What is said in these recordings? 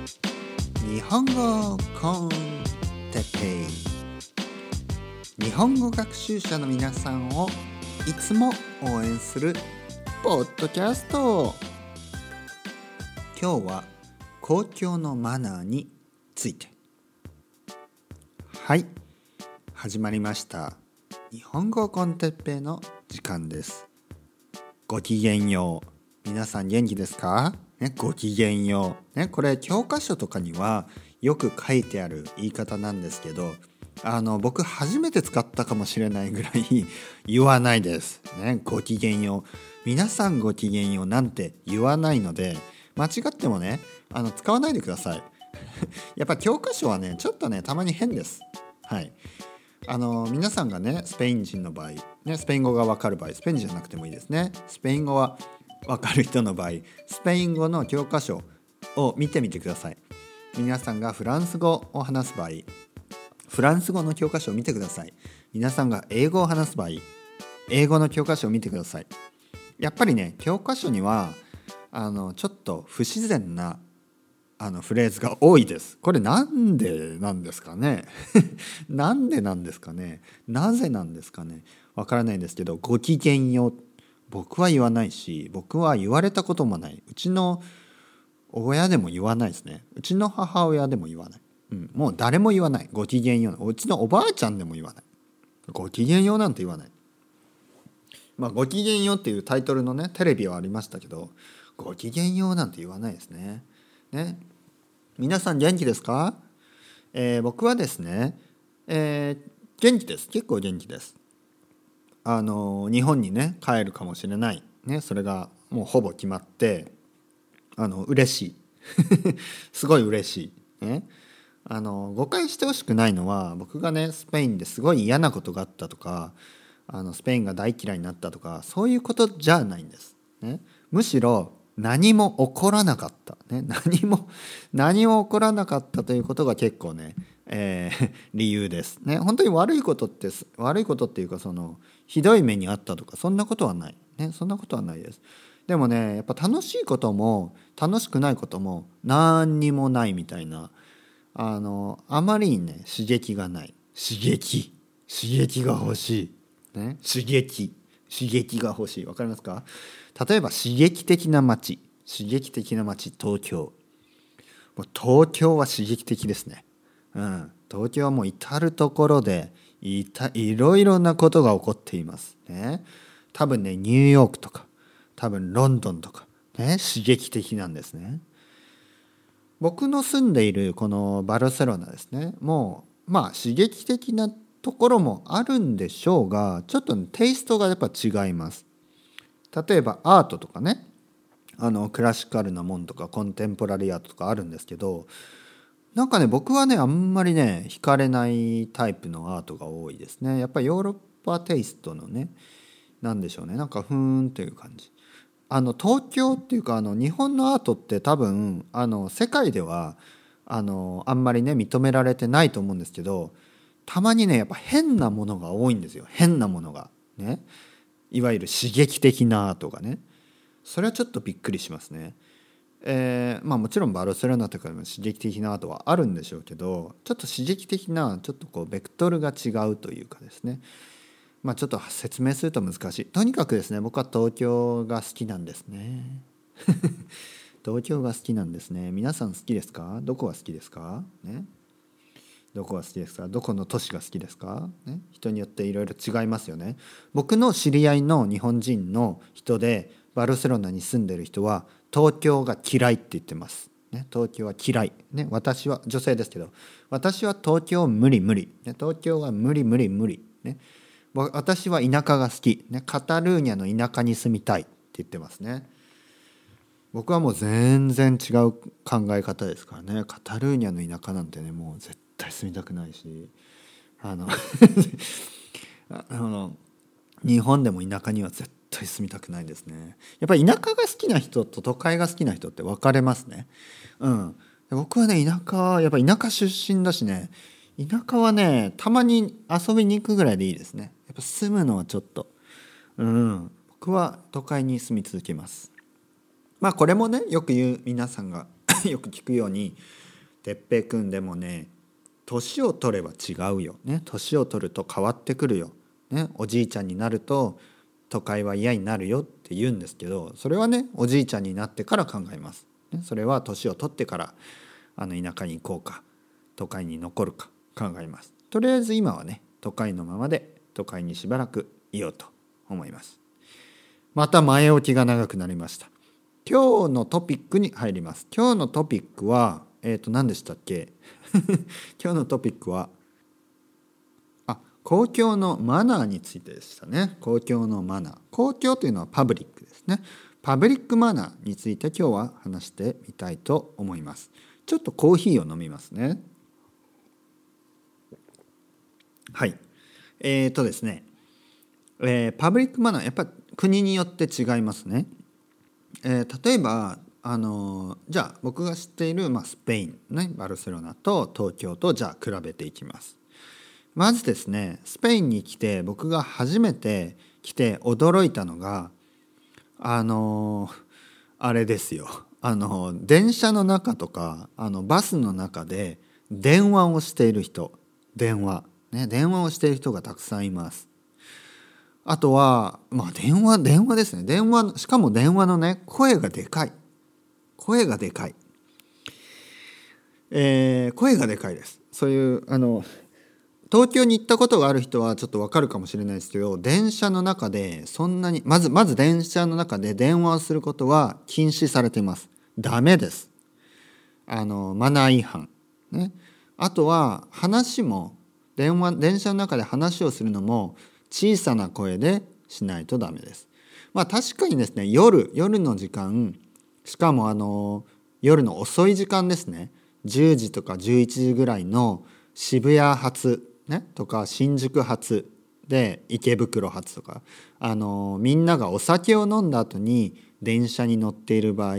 日本語コンテペイ日本語学習者の皆さんをいつも応援するポッドキャスト。今日は公共のマナーについて。はい始まりました。日本語コンテッペイの時間です。ごきげんよう。皆さん元気ですか？ね、ごきげんよう。ね、これ教科書とかにはよく書いてある言い方なんですけど、あの、僕初めて使ったかもしれないぐらい言わないです。ね、ごきげんよう。皆さんごきげんようなんて言わないので、間違ってもね、あの、使わないでください。やっぱ教科書はね、ちょっとね、たまに変です。はい。あの皆さんがねスペイン人の場合、ね、スペイン語がわかる場合スペインじゃなくてもいいですねスペイン語はわかる人の場合スペイン語の教科書を見てみてください。皆さんがフランス語を話す場合フランス語の教科書を見てください。皆さんが英語を話す場合英語の教科書を見てください。やっぱりね教科書にはあのちょっと不自然なあのフレーズが多いです。これなんでなんですかね？なんでなんですかね？なぜなんですかね？わからないんですけどごきげんよう僕は言わないし僕は言われたこともない。うちの親でも言わないですね。うちの母親でも言わない、うん、もう誰も言わない。ご機嫌よううちのおばあちゃんでも言わない。ご機嫌ようなんて言わない。まあご機嫌ようっていうタイトルのねテレビはありましたけどご機嫌ようなんて言わないですね。ね。皆さん元気ですか、えー、僕はですね、えー、元気です。結構元気です。あの日本にね帰るかもしれない、ね、それがもうほぼ決まってあの嬉しい。すごい嬉しい、ね、あの誤解してほしくないのは僕がねスペインですごい嫌なことがあったとかあのスペインが大嫌いになったとかそういうことじゃないんです。ね、むしろ何も起こらなかった、ね、何も何も起こらなかったということが結構ねえー、理由です。ね。本当に悪いことって悪いことっていうかそのひどい目にあったとかそんなことはない。ねそんなことはないです。でもねやっぱ楽しいことも楽しくないことも何にもないみたいなあのあまりにね刺激がない。刺激。刺激が欲しい、ね、刺激。刺激が欲しい。わかりますか？例えば刺激的な街。刺激的な街東京。もう東京は刺激的ですね。うん、東京はもう至る所でいたいろいろなことが起こっていますね。多分ねニューヨークとか多分ロンドンとかね刺激的なんですね。僕の住んでいるこのバルセロナですねもうまあ刺激的なところもあるんでしょうがちょっと、ね、テイストがやっぱ違います。例えばアートとかねあのクラシカルなもんとかコンテンポラリアートとかあるんですけどなんかね僕はねあんまりね惹かれないタイプのアートが多いですね。やっぱりヨーロッパテイストのね何でしょうね。なんかふーんっていう感じ。あの東京っていうかあの日本のアートって多分あの世界ではあのあんまりね認められてないと思うんですけどたまにねやっぱ変なものが多いんですよ。変なものが。ね。いわゆる刺激的なアートがね。それはちょっとびっくりしますね。えー、まあもちろんバルセロナとかでも刺激的なアートはあるんでしょうけどちょっと刺激的なちょっとこうベクトルが違うというかですね。まあちょっと説明すると難しい。とにかくですね僕は東京が好きなんですね。東京が好きなんですね。皆さん好きですか？どこが好きですか？ね。どこが好きですか？どこの都市が好きですか、ね、人によっていろいろ違いますよね。僕の知り合いの日本人の人でバルセロナに住んでる人は東京が嫌いって言ってます。ね、東京は嫌い、ね、私は女性ですけど私は東京無理無理、ね、東京は無理無理無理、ね、私は田舎が好き、ね、カタルーニャの田舎に住みたいって言ってますね。僕はもう全然違う考え方ですからね。カタルーニャの田舎なんてねもう絶対住みたくないし。あの あの日本でも田舎には絶対住みたくないですね。やっぱり田舎が好きな人と都会が好きな人って分かれますね。うん。僕はね田舎やっぱ田舎出身だしね田舎はねたまに遊びに行くぐらいでいいですね。やっぱ住むのはちょっと。うん。僕は都会に住み続けます。まあこれもねよく言う皆さんが よく聞くように「哲平くんでもね年を取れば違うよ」ね。年を取ると変わってくるよ、ね、おじいちゃんになると都会は嫌になるよって言うんですけどそれはねおじいちゃんになってから考えます。ね、それは年を取ってからあの田舎に行こうか都会に残るか考えます。とりあえず今はね都会のままで都会にしばらくいようと思います。また前置きが長くなりました。今日のトピックに入ります。今日のトピックは、えっ、ー、と、何でしたっけ？今日のトピックは、公共のマナーについてでしたね。公共のマナー。公共というのはパブリックですね。パブリックマナーについて今日は話してみたいと思います。ちょっとコーヒーを飲みますね。はい。えっ、ー、とですね、えー、パブリックマナーやっぱ国によって違いますね。えー、例えばあのじゃあ僕が知っている、まあ、スペイン、ね、バルセロナと東京とじゃあ比べていきます。まずですねスペインに来て僕が初めて来て驚いたのがあのあれですよあの電車の中とかあのバスの中で電話をしている人電話ね電話をしている人がたくさんいます。あとは、まあ電話、電話ですね。電話、しかも電話のね、声がでかい。声がでかい。えー、声がでかいです。そういう、あの、東京に行ったことがある人はちょっとわかるかもしれないですけど、電車の中でそんなに、まず、まず電車の中で電話をすることは禁止されています。ダメです。あの、マナー違反。ね。あとは、話も、電話、電車の中で話をするのも、小さな声でしないとダメです。まあ確かにですね夜夜の時間しかもあの夜の遅い時間ですね10時とか11時ぐらいの渋谷発、ね、とか新宿発で池袋発とかあのみんながお酒を飲んだ後に電車に乗っている場合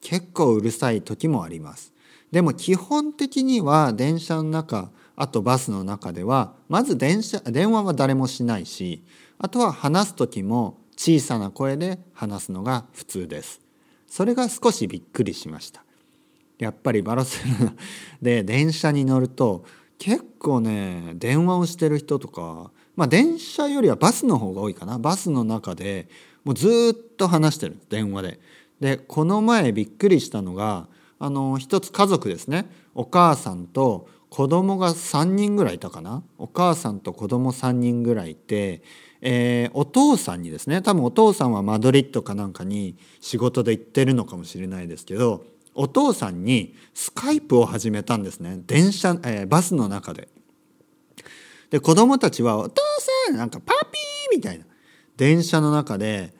結構うるさい時もあります。でも基本的には電車の中あとバスの中ではまず電車電話は誰もしないしあとは話す時も小さな声で話すのが普通です。それが少しびっくりしました。やっぱりバルセロナで電車に乗ると結構ね電話をしてる人とかまあ電車よりはバスの方が多いかな。バスの中でもうずっと話してる電話で。でこの前びっくりしたのがあの一つ家族ですね。お母さんと子供が3人ぐらいいたかな。お母さんと子供3人ぐらいいて、えー、お父さんにですね多分お父さんはマドリッドかなんかに仕事で行ってるのかもしれないですけどお父さんにスカイプを始めたんですね電車、えー、バスの中で。で子供たちは「お父さんなんかパピー!」みたいな電車の中で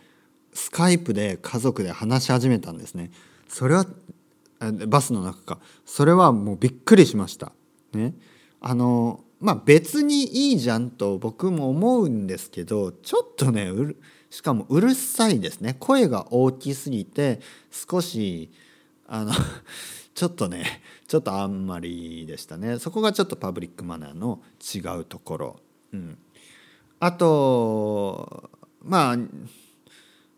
スカイプで家族で話し始めたんですね。それはバスの中かそれはもうびっくりしました。ねあのまあ別にいいじゃんと僕も思うんですけどちょっとねしかもうるさいですね声が大きすぎて少しあの ちょっとねちょっとあんまりでしたね。そこがちょっとパブリックマナーの違うところ、うん、あとまあ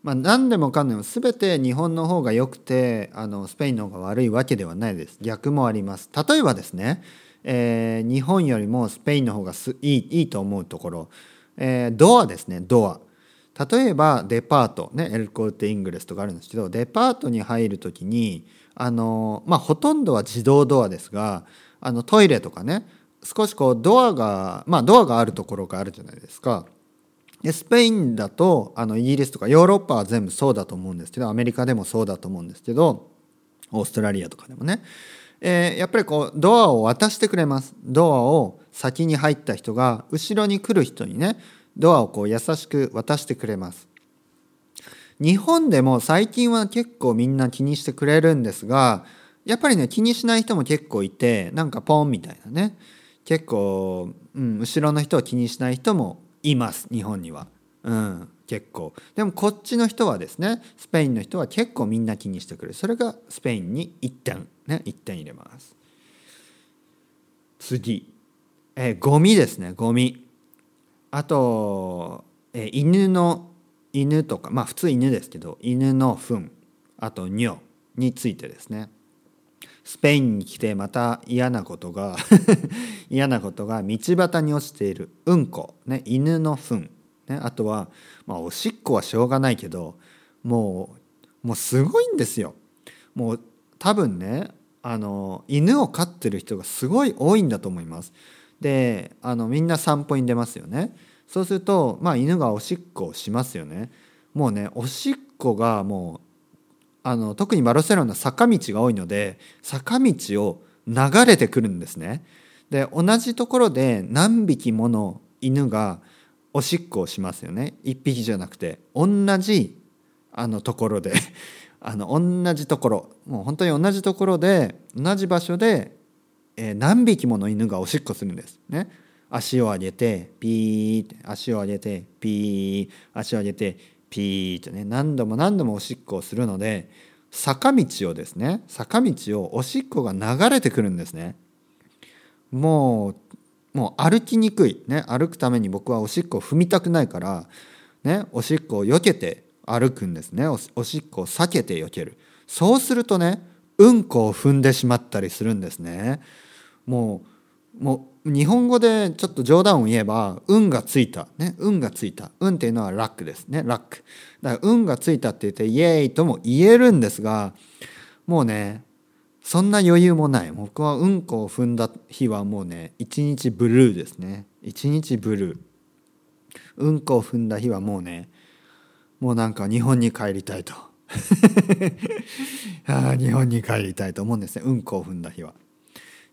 まあ、何でもかんでも全て日本の方が良くてあのスペインの方が悪いわけではないです。逆もあります。例えばですねえー、日本よりもスペインの方がいいいいと思うところ、えー、ドアですねドア。例えばデパートねエルコルテ・イングレスとかあるんですけどデパートに入る時にあのまあほとんどは自動ドアですがあのトイレとかね少しこうドアがまあドアがあるところがあるじゃないですか。でスペインだとあのイギリスとかヨーロッパは全部そうだと思うんですけどアメリカでもそうだと思うんですけどオーストラリアとかでもねえー、やっぱりこうドアを渡してくれますドアを先に入った人が後ろに来る人にねドアをこう優しく渡してくれます。日本でも最近は結構みんな気にしてくれるんですがやっぱりね気にしない人も結構いてなんかポンみたいなね。結構、うん、後ろの人を気にしない人もいます日本には。うん結構。でもこっちの人はですねスペインの人は結構みんな気にしてくれる。それがスペインに1点。ね1点入れます。次。えー、ゴミですねゴミ。あと、えー、犬の犬とかまあ普通犬ですけど犬の糞あと尿についてですねスペインに来てまた嫌なことが 嫌なことが道端に落ちているうんこ、ね、犬の糞、ね、あとは、まあ、おしっこはしょうがないけどもうもうすごいんですよ。もう多分ねあの犬を飼ってる人がすごい多いんだと思います。であのみんな散歩に出ますよね。そうすると、まあ、犬がおしっこをしますよね。もうねおしっこがもうあの特にバルセロナ坂道が多いので坂道を流れてくるんですね。で同じところで何匹もの犬がおしっこをしますよね1匹じゃなくて同じあのところで あの同じところもう本当に同じところで同じ場所で、えー、何匹もの犬がおしっこするんです。ね。足を上げてピーって足を上げてピー足を上げてピーってね。何度も何度もおしっこをするので坂道をですね坂道をおしっこが流れてくるんですね。もうもう歩きにくい、ね、歩くために僕はおしっこを踏みたくないから、ね、おしっこを避けて歩くんですね。おしっこを避けて避ける。そうするとねうんこを踏んでしまったりするんですね。もうもう日本語でちょっと冗談を言えば運がついた。ね。運がついた。運っていうのはラックですね。ラック。だから運がついたって言ってイエーイとも言えるんですがもうねそんな余裕もない。僕はうんこを踏んだ日はもうね一日ブルーですね。一日ブルー。うんこを踏んだ日はもうねもうなんか日本に帰りたいと。あ日本に帰りたいと思うんですね。うんこを踏んだ日は。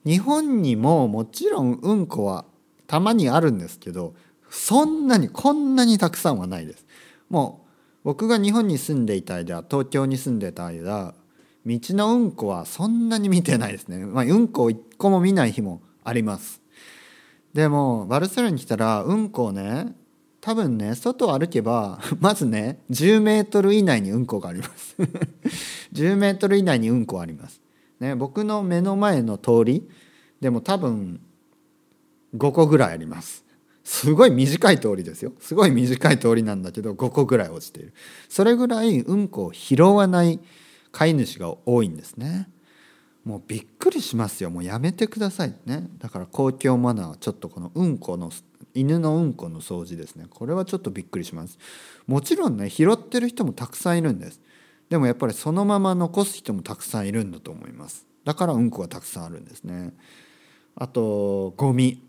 日本にももちろんうんこはたまにあるんですけどそんなにこんなにたくさんはないです。もう僕が日本に住んでいた間東京に住んでた間道のうんこはそんなに見てないですね。まあ、うんこを一個も見ない日もあります。でもバルセロナに来たらうんこをね多分ね外を歩けば まずね10メートル以内にうんこがあります 10メートル以内にうんこありますね僕の目の前の通りでも多分5個ぐらいあります。すごい短い通りですよ。すごい短い通りなんだけど5個ぐらい落ちている。それぐらいうんこを拾わない飼い主が多いんですね。もうびっくりしますよ。もうやめてください。ね。だから公共マナーはちょっとこのうんこの犬のうんこの掃除ですね。これはちょっとびっくりします。もちろんね拾ってる人もたくさんいるんです。でもやっぱりそのまま残す人もたくさんいるんだと思います。だからうんこがたくさんあるんですね。あとゴミ。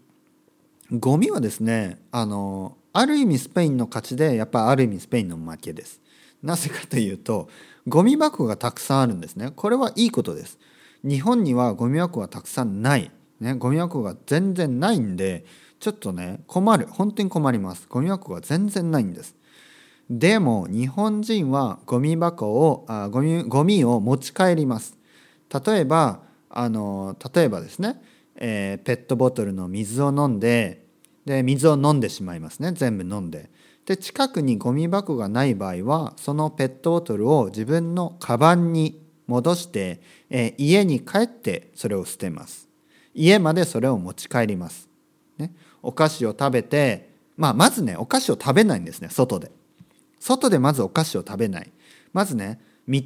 ゴミはですねあのある意味スペインの勝ちでやっぱある意味スペインの負けです。なぜかというとゴミ箱がたくさんあるんですね。これはいいことです。日本にはゴミ箱がたくさんない。ねゴミ箱が全然ないんでちょっとね困る。本当に困ります。ゴミ箱が全然ないんです。でも日本人はゴミ箱をあゴミゴミを持ち帰ります。例えばあの例えばですね、えー、ペットボトルの水を飲んでで水を飲んでしまいますね。全部飲んで。で近くにゴミ箱がない場合はそのペットボトルを自分のカバンに戻して、えー、家に帰ってそれを捨てます。家までそれを持ち帰ります。ね、お菓子を食べて、まあ、まずねお菓子を食べないんですね外で。外でまずお菓子を食べない。まずね道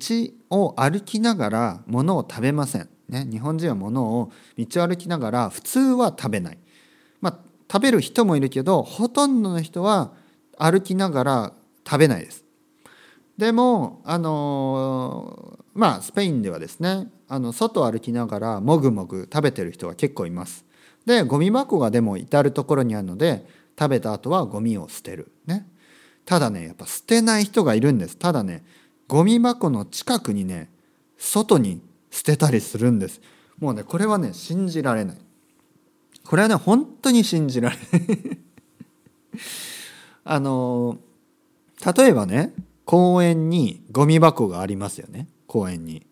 を歩きながら物を食べません、ね、日本人は物を道を歩きながら普通は食べない、まあ、食べる人もいるけどほとんどの人は歩きながら食べないです。でもあのまあスペインではですねあの外を歩きながらもぐもぐ食べてる人が結構います。でゴミ箱がでも至る所にあるので食べた後はゴミを捨てる。ね。ただねやっぱ捨てない人がいるんです。ただねゴミ箱の近くにね外に捨てたりするんです。もうねこれはね信じられない。これはね本当に信じられない。あの例えばね公園にゴミ箱がありますよね。公園に。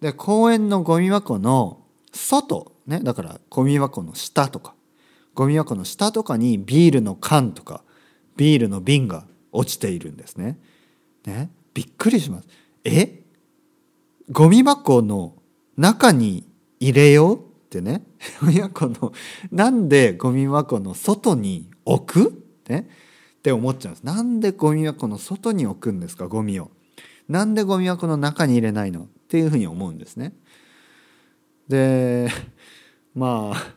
で公園のゴミ箱の外ね、だからゴミ箱の下とかゴミ箱の下とかにビールの缶とかビールの瓶が落ちているんですね。ね？びっくりします。え？ゴミ箱の中に入れよう？ってね。ゴミ箱のなんでゴミ箱の外に置く？ね？って思っちゃうんです。なんでゴミ箱の外に置くんですか？ゴミを。なんでゴミ箱の中に入れないの？っていうふうに思うんですね。で まあ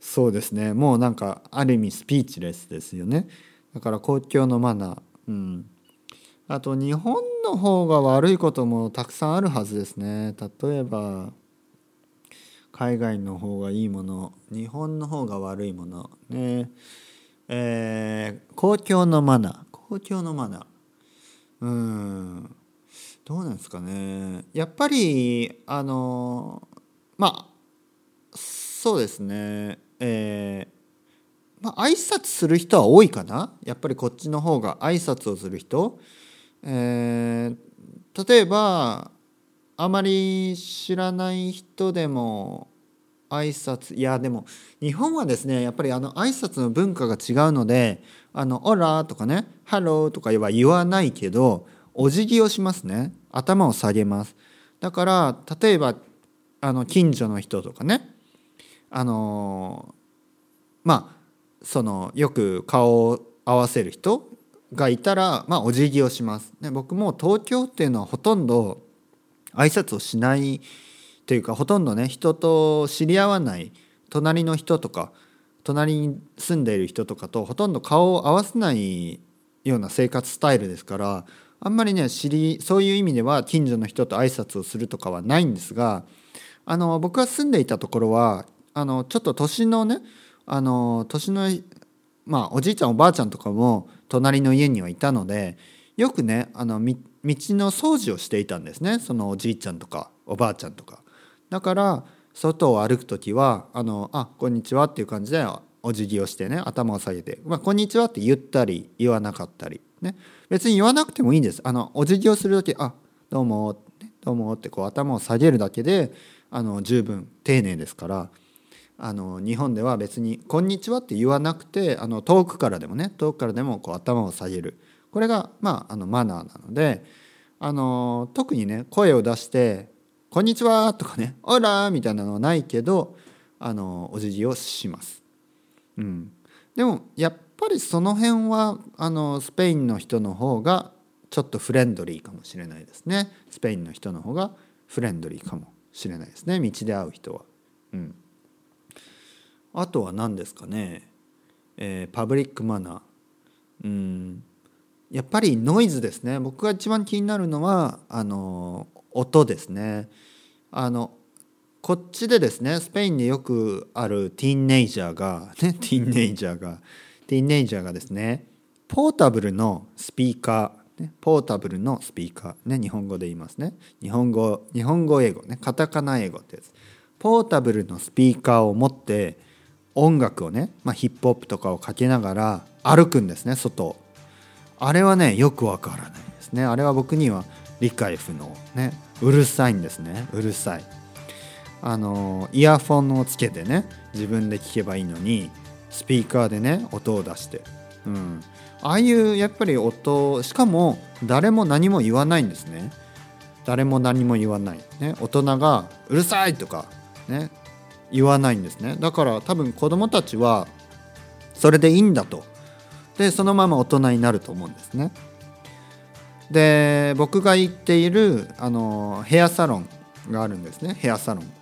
そうですね。もうなんかある意味スピーチレスですよね。だから公共のマナー。うん。あと日本の方が悪いこともたくさんあるはずですね。例えば海外の方がいいもの日本の方が悪いもの。ね。えー、公共のマナー。公共のマナー。うん。どうなんですかね。やっぱりあのまあそうですね。えー、まあ挨拶する人は多いかな。やっぱりこっちの方が挨拶をする人、えー、例えばあまり知らない人でも挨拶いやでも日本はですねやっぱりあの挨拶の文化が違うので「あの Hola」とかね「ハロー」とかは言わないけどお辞儀をしますね。頭を下げます。だから例えばあの近所の人とかねあのまあそのよく顔を合わせる人がいたら、まあ、お辞儀をします。ね、僕も東京っていうのはほとんど挨拶をしないというかほとんどね人と知り合わない隣の人とか隣に住んでいる人とかとほとんど顔を合わせないような生活スタイルですからあんまりね知りそういう意味では近所の人と挨拶をするとかはないんですがあの僕が住んでいたところはあのちょっと年のねあの年のまあおじいちゃんおばあちゃんとかも隣の家にはいたのでよくねあの道の掃除をしていたんですね。そのおじいちゃんとかおばあちゃんとか。だから外を歩く時は「あのあこんにちは」っていう感じでお辞儀をしてね頭を下げて「まあ、こんにちは」って言ったり言わなかったりね。別に言わなくてもいいんです。あのお辞儀をする時「あどうも」どうも」ってこう頭を下げるだけであの十分丁寧ですからあの日本では別に「こんにちは」って言わなくてあの遠くからでもね遠くからでもこう頭を下げるこれが、まあ、あのマナーなのであの特にね声を出して「こんにちは」とかね「オラ!」みたいなのはないけどあのお辞儀をします。うん、でもやっぱりその辺はあのスペインの人の方がちょっとフレンドリーかもしれないですねスペインの人の方がフレンドリーかもしれないですね道で会う人は。うん、あとは何ですかね、えー、パブリックマナー。うん。やっぱりノイズですね。僕が一番気になるのはあの音ですね。あのこっちでですねスペインでよくあるティーンネイジャーが ねティーンネイジャーがティーンネイジャーがですねポータブルのスピーカー、ね、ポータブルのスピーカーね日本語で言いますね。日本語日本語英語ねカタカナ英語ってやつ。ポータブルのスピーカーを持って音楽をね、まあ、ヒップホップとかをかけながら歩くんですね外あれはねよくわからないですね。あれは僕には理解不能ね。うるさいんですね。うるさい。あのイヤフォンをつけてね自分で聞けばいいのにスピーカーでね音を出して、うん、ああいうやっぱり音しかも誰も何も言わないんですね。誰も何も言わない、ね、大人が「うるさい!」とかね。言わないんですね。だから多分子供たちはそれでいいんだと。でそのまま大人になると思うんですね。で僕が行っているあのヘアサロンがあるんですね。ヘアサロン。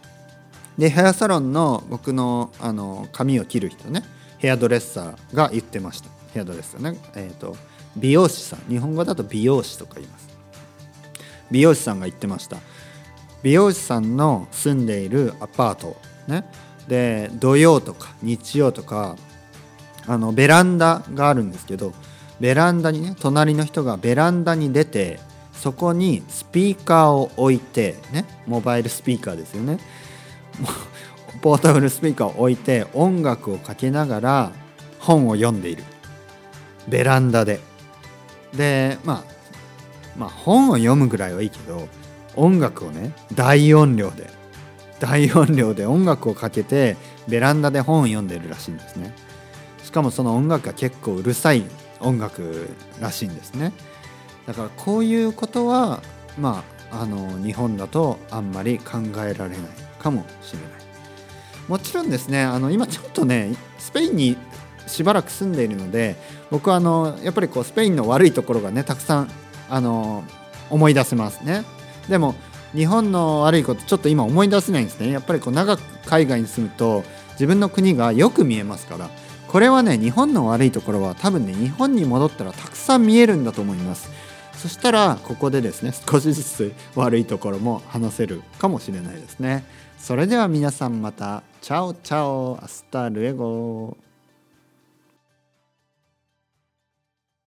でヘアサロンの僕のあの髪を切る人ね。ヘアドレッサーが言ってました。ヘアドレッサーね。えっ、ー、と美容師さん。日本語だと美容師とか言います。美容師さんが言ってました。美容師さんの住んでいるアパートね。で土曜とか日曜とかあのベランダがあるんですけどベランダにね隣の人がベランダに出てそこにスピーカーを置いてねモバイルスピーカーですよね。ポータブルスピーカーを置いて音楽をかけながら本を読んでいる。ベランダで。でまあまあ本を読むぐらいはいいけど音楽をね大音量で大音量で音楽をかけてベランダで本を読んでるらしいんですね。しかもその音楽が結構うるさい音楽らしいんですね。だからこういうことはまああの日本だとあんまり考えられないかもしれない。もちろんですねあの今ちょっとねスペインにしばらく住んでいるので僕はあのやっぱりこうスペインの悪いところがねたくさんあの思い出せますね。でも日本の悪いことちょっと今思い出せないんですね。やっぱりこう長く海外に住むと自分の国がよく見えますから。これはね日本の悪いところは多分ね日本に戻ったらたくさん見えるんだと思います。そしたらここでですね少しずつ悪いところも話せるかもしれないですね。それでは皆さんまた。 Chao chao。Hasta luego